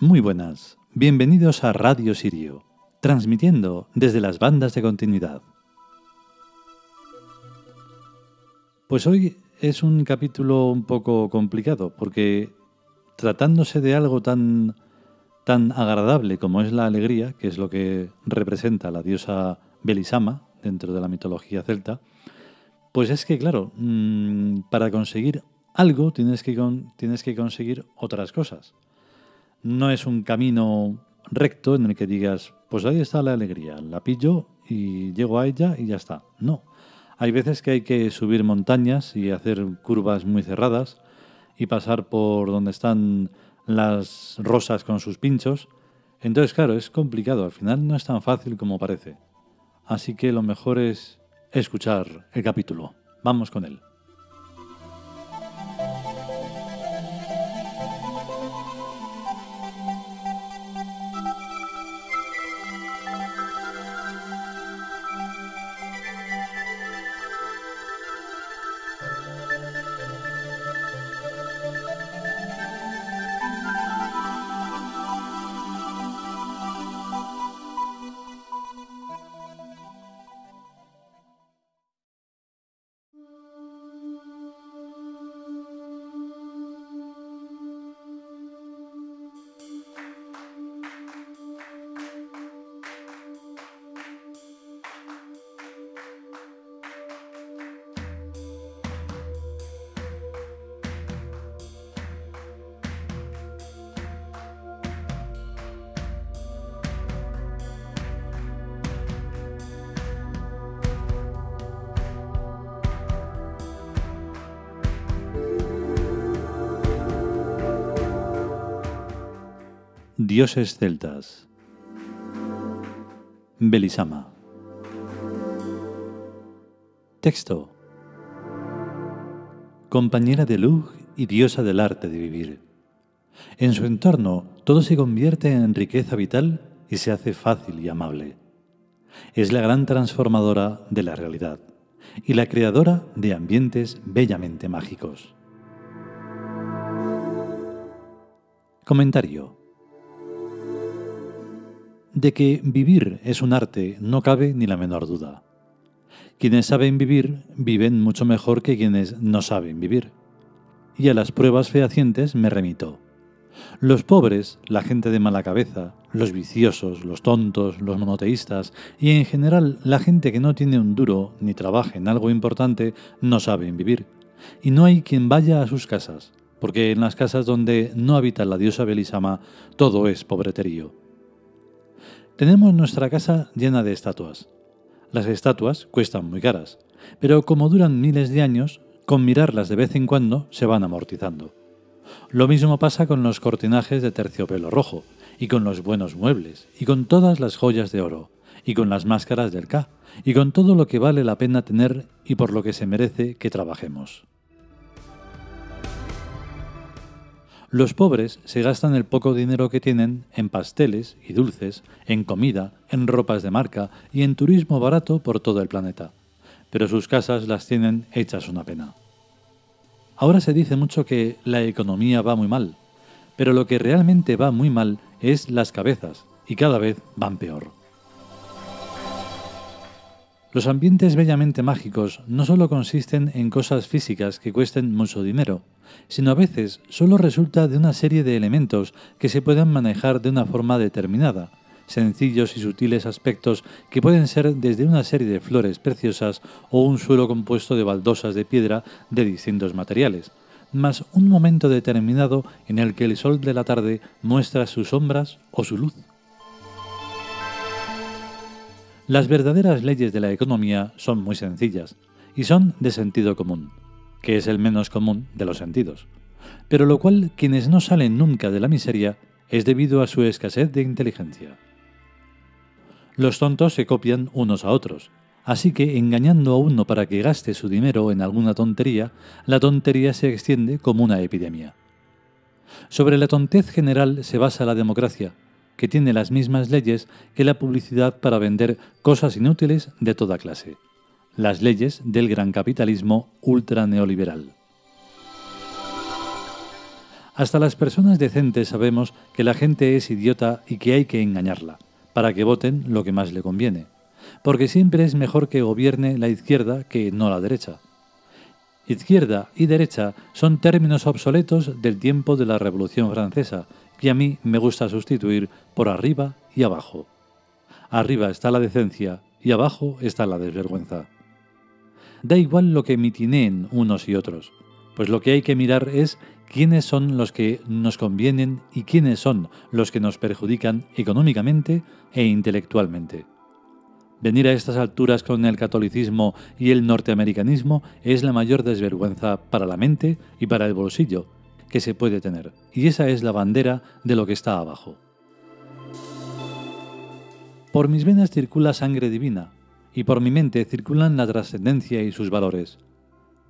Muy buenas, bienvenidos a Radio Sirio, transmitiendo desde las bandas de continuidad. Pues hoy es un capítulo un poco complicado, porque tratándose de algo tan, tan agradable como es la alegría, que es lo que representa la diosa Belisama dentro de la mitología celta, pues es que, claro, mm, para conseguir algo tienes que, tienes que conseguir otras cosas no es un camino recto en el que digas, pues ahí está la alegría, la pillo y llego a ella y ya está. No. Hay veces que hay que subir montañas y hacer curvas muy cerradas y pasar por donde están las rosas con sus pinchos. Entonces, claro, es complicado. Al final no es tan fácil como parece. Así que lo mejor es escuchar el capítulo. Vamos con él. Dioses celtas. Belisama. Texto. Compañera de luz y diosa del arte de vivir. En su entorno todo se convierte en riqueza vital y se hace fácil y amable. Es la gran transformadora de la realidad y la creadora de ambientes bellamente mágicos. Comentario. De que vivir es un arte no cabe ni la menor duda. Quienes saben vivir viven mucho mejor que quienes no saben vivir. Y a las pruebas fehacientes me remito. Los pobres, la gente de mala cabeza, los viciosos, los tontos, los monoteístas y en general la gente que no tiene un duro ni trabaja en algo importante no saben vivir. Y no hay quien vaya a sus casas, porque en las casas donde no habita la diosa Belisama todo es pobreterío. Tenemos nuestra casa llena de estatuas. Las estatuas cuestan muy caras, pero como duran miles de años, con mirarlas de vez en cuando se van amortizando. Lo mismo pasa con los cortinajes de terciopelo rojo, y con los buenos muebles, y con todas las joyas de oro, y con las máscaras del K, y con todo lo que vale la pena tener y por lo que se merece que trabajemos. Los pobres se gastan el poco dinero que tienen en pasteles y dulces, en comida, en ropas de marca y en turismo barato por todo el planeta, pero sus casas las tienen hechas una pena. Ahora se dice mucho que la economía va muy mal, pero lo que realmente va muy mal es las cabezas, y cada vez van peor. Los ambientes bellamente mágicos no solo consisten en cosas físicas que cuesten mucho dinero, sino a veces solo resulta de una serie de elementos que se pueden manejar de una forma determinada, sencillos y sutiles aspectos que pueden ser desde una serie de flores preciosas o un suelo compuesto de baldosas de piedra de distintos materiales, más un momento determinado en el que el sol de la tarde muestra sus sombras o su luz. Las verdaderas leyes de la economía son muy sencillas y son de sentido común, que es el menos común de los sentidos, pero lo cual quienes no salen nunca de la miseria es debido a su escasez de inteligencia. Los tontos se copian unos a otros, así que engañando a uno para que gaste su dinero en alguna tontería, la tontería se extiende como una epidemia. Sobre la tontez general se basa la democracia, que tiene las mismas leyes que la publicidad para vender cosas inútiles de toda clase, las leyes del gran capitalismo ultraneoliberal. Hasta las personas decentes sabemos que la gente es idiota y que hay que engañarla, para que voten lo que más le conviene, porque siempre es mejor que gobierne la izquierda que no la derecha. Izquierda y derecha son términos obsoletos del tiempo de la Revolución Francesa, que a mí me gusta sustituir por arriba y abajo. Arriba está la decencia y abajo está la desvergüenza. Da igual lo que mitineen unos y otros, pues lo que hay que mirar es quiénes son los que nos convienen y quiénes son los que nos perjudican económicamente e intelectualmente. Venir a estas alturas con el catolicismo y el norteamericanismo es la mayor desvergüenza para la mente y para el bolsillo que se puede tener, y esa es la bandera de lo que está abajo. Por mis venas circula sangre divina, y por mi mente circulan la trascendencia y sus valores.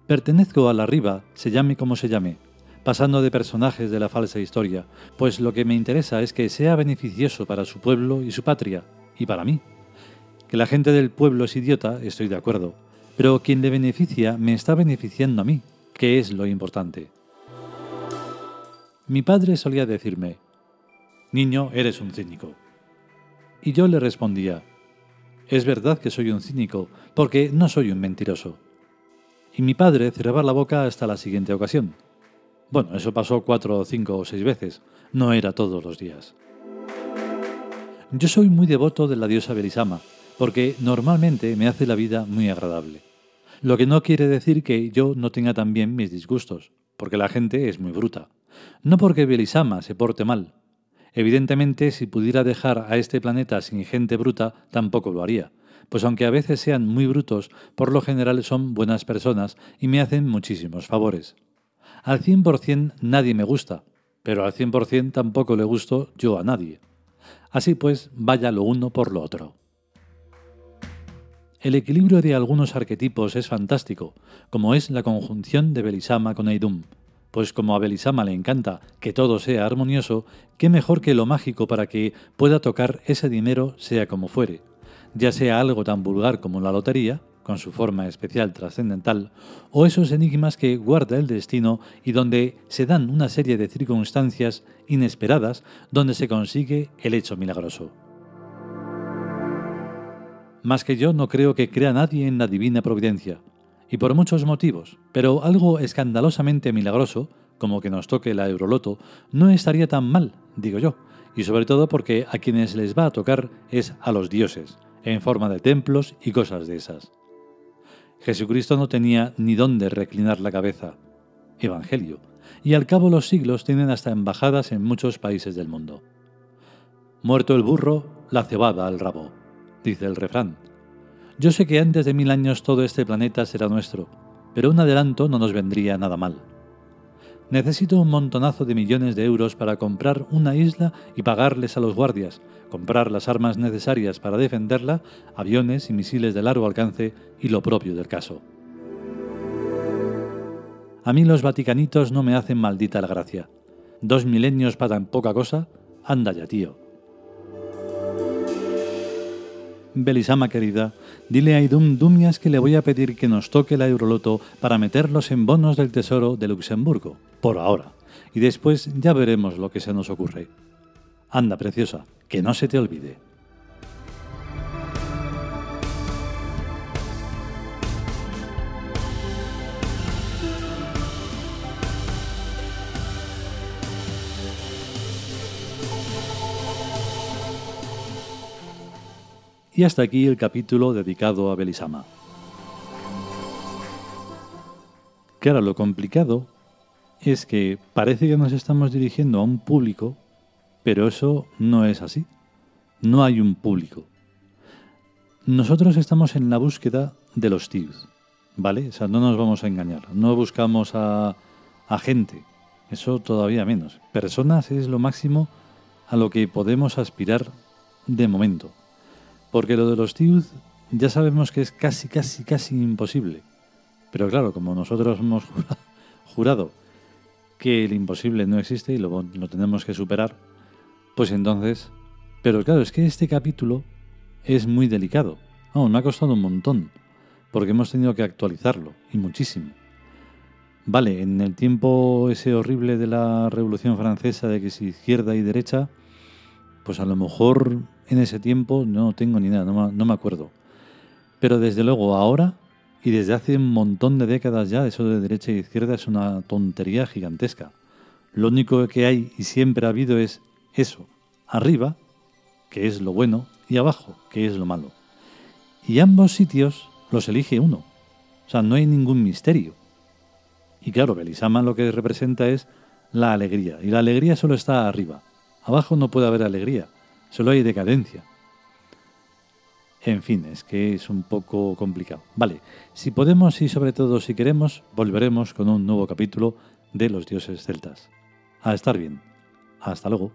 Pertenezco a la arriba, se llame como se llame, pasando de personajes de la falsa historia, pues lo que me interesa es que sea beneficioso para su pueblo y su patria, y para mí. Que la gente del pueblo es idiota, estoy de acuerdo, pero quien le beneficia me está beneficiando a mí, que es lo importante. Mi padre solía decirme, Niño, eres un cínico. Y yo le respondía, Es verdad que soy un cínico, porque no soy un mentiroso. Y mi padre cerraba la boca hasta la siguiente ocasión. Bueno, eso pasó cuatro, cinco o seis veces, no era todos los días. Yo soy muy devoto de la diosa Belisama, porque normalmente me hace la vida muy agradable. Lo que no quiere decir que yo no tenga también mis disgustos, porque la gente es muy bruta. No porque Belisama se porte mal. Evidentemente, si pudiera dejar a este planeta sin gente bruta, tampoco lo haría, pues aunque a veces sean muy brutos, por lo general son buenas personas y me hacen muchísimos favores. Al 100% nadie me gusta, pero al 100% tampoco le gusto yo a nadie. Así pues, vaya lo uno por lo otro. El equilibrio de algunos arquetipos es fantástico, como es la conjunción de Belisama con Eidum, pues como a Belisama le encanta que todo sea armonioso, qué mejor que lo mágico para que pueda tocar ese dinero sea como fuere, ya sea algo tan vulgar como la lotería, con su forma especial trascendental, o esos enigmas que guarda el destino y donde se dan una serie de circunstancias inesperadas donde se consigue el hecho milagroso. Más que yo no creo que crea nadie en la divina providencia, y por muchos motivos, pero algo escandalosamente milagroso, como que nos toque la Euroloto, no estaría tan mal, digo yo, y sobre todo porque a quienes les va a tocar es a los dioses, en forma de templos y cosas de esas. Jesucristo no tenía ni dónde reclinar la cabeza. Evangelio. Y al cabo los siglos tienen hasta embajadas en muchos países del mundo. Muerto el burro, la cebada al rabo, dice el refrán. Yo sé que antes de mil años todo este planeta será nuestro, pero un adelanto no nos vendría nada mal. Necesito un montonazo de millones de euros para comprar una isla y pagarles a los guardias, comprar las armas necesarias para defenderla, aviones y misiles de largo alcance y lo propio del caso. A mí los vaticanitos no me hacen maldita la gracia. Dos milenios para tan poca cosa, anda ya, tío. Belisama querida, dile a Idum Dumias que le voy a pedir que nos toque la Euroloto para meterlos en bonos del Tesoro de Luxemburgo, por ahora, y después ya veremos lo que se nos ocurre. Anda, preciosa, que no se te olvide. Y hasta aquí el capítulo dedicado a Belisama. Claro, lo complicado es que parece que nos estamos dirigiendo a un público, pero eso no es así. No hay un público. Nosotros estamos en la búsqueda de los tíos, ¿vale? O sea, no nos vamos a engañar. No buscamos a, a gente, eso todavía menos. Personas es lo máximo a lo que podemos aspirar de momento. Porque lo de los tíos ya sabemos que es casi, casi, casi imposible. Pero claro, como nosotros hemos jurado que el imposible no existe y lo, tenemos que superar, pues entonces... Pero claro, es que este capítulo es muy delicado. Oh, me ha costado un montón, porque hemos tenido que actualizarlo, y muchísimo. Vale, en el tiempo ese horrible de la Revolución Francesa, de que si izquierda y derecha, pues a lo mejor en ese tiempo no tengo ni nada, no, no me acuerdo. Pero desde luego ahora y desde hace un montón de décadas ya, eso de derecha e izquierda es una tontería gigantesca. Lo único que hay y siempre ha habido es eso, arriba, que es lo bueno, y abajo, que es lo malo. Y ambos sitios los elige uno. O sea, no hay ningún misterio. Y claro, Belisama lo que representa es la alegría. Y la alegría solo está arriba. Abajo no puede haber alegría, solo hay decadencia. En fin, es que es un poco complicado. Vale, si podemos y sobre todo si queremos, volveremos con un nuevo capítulo de los dioses celtas. A estar bien. Hasta luego.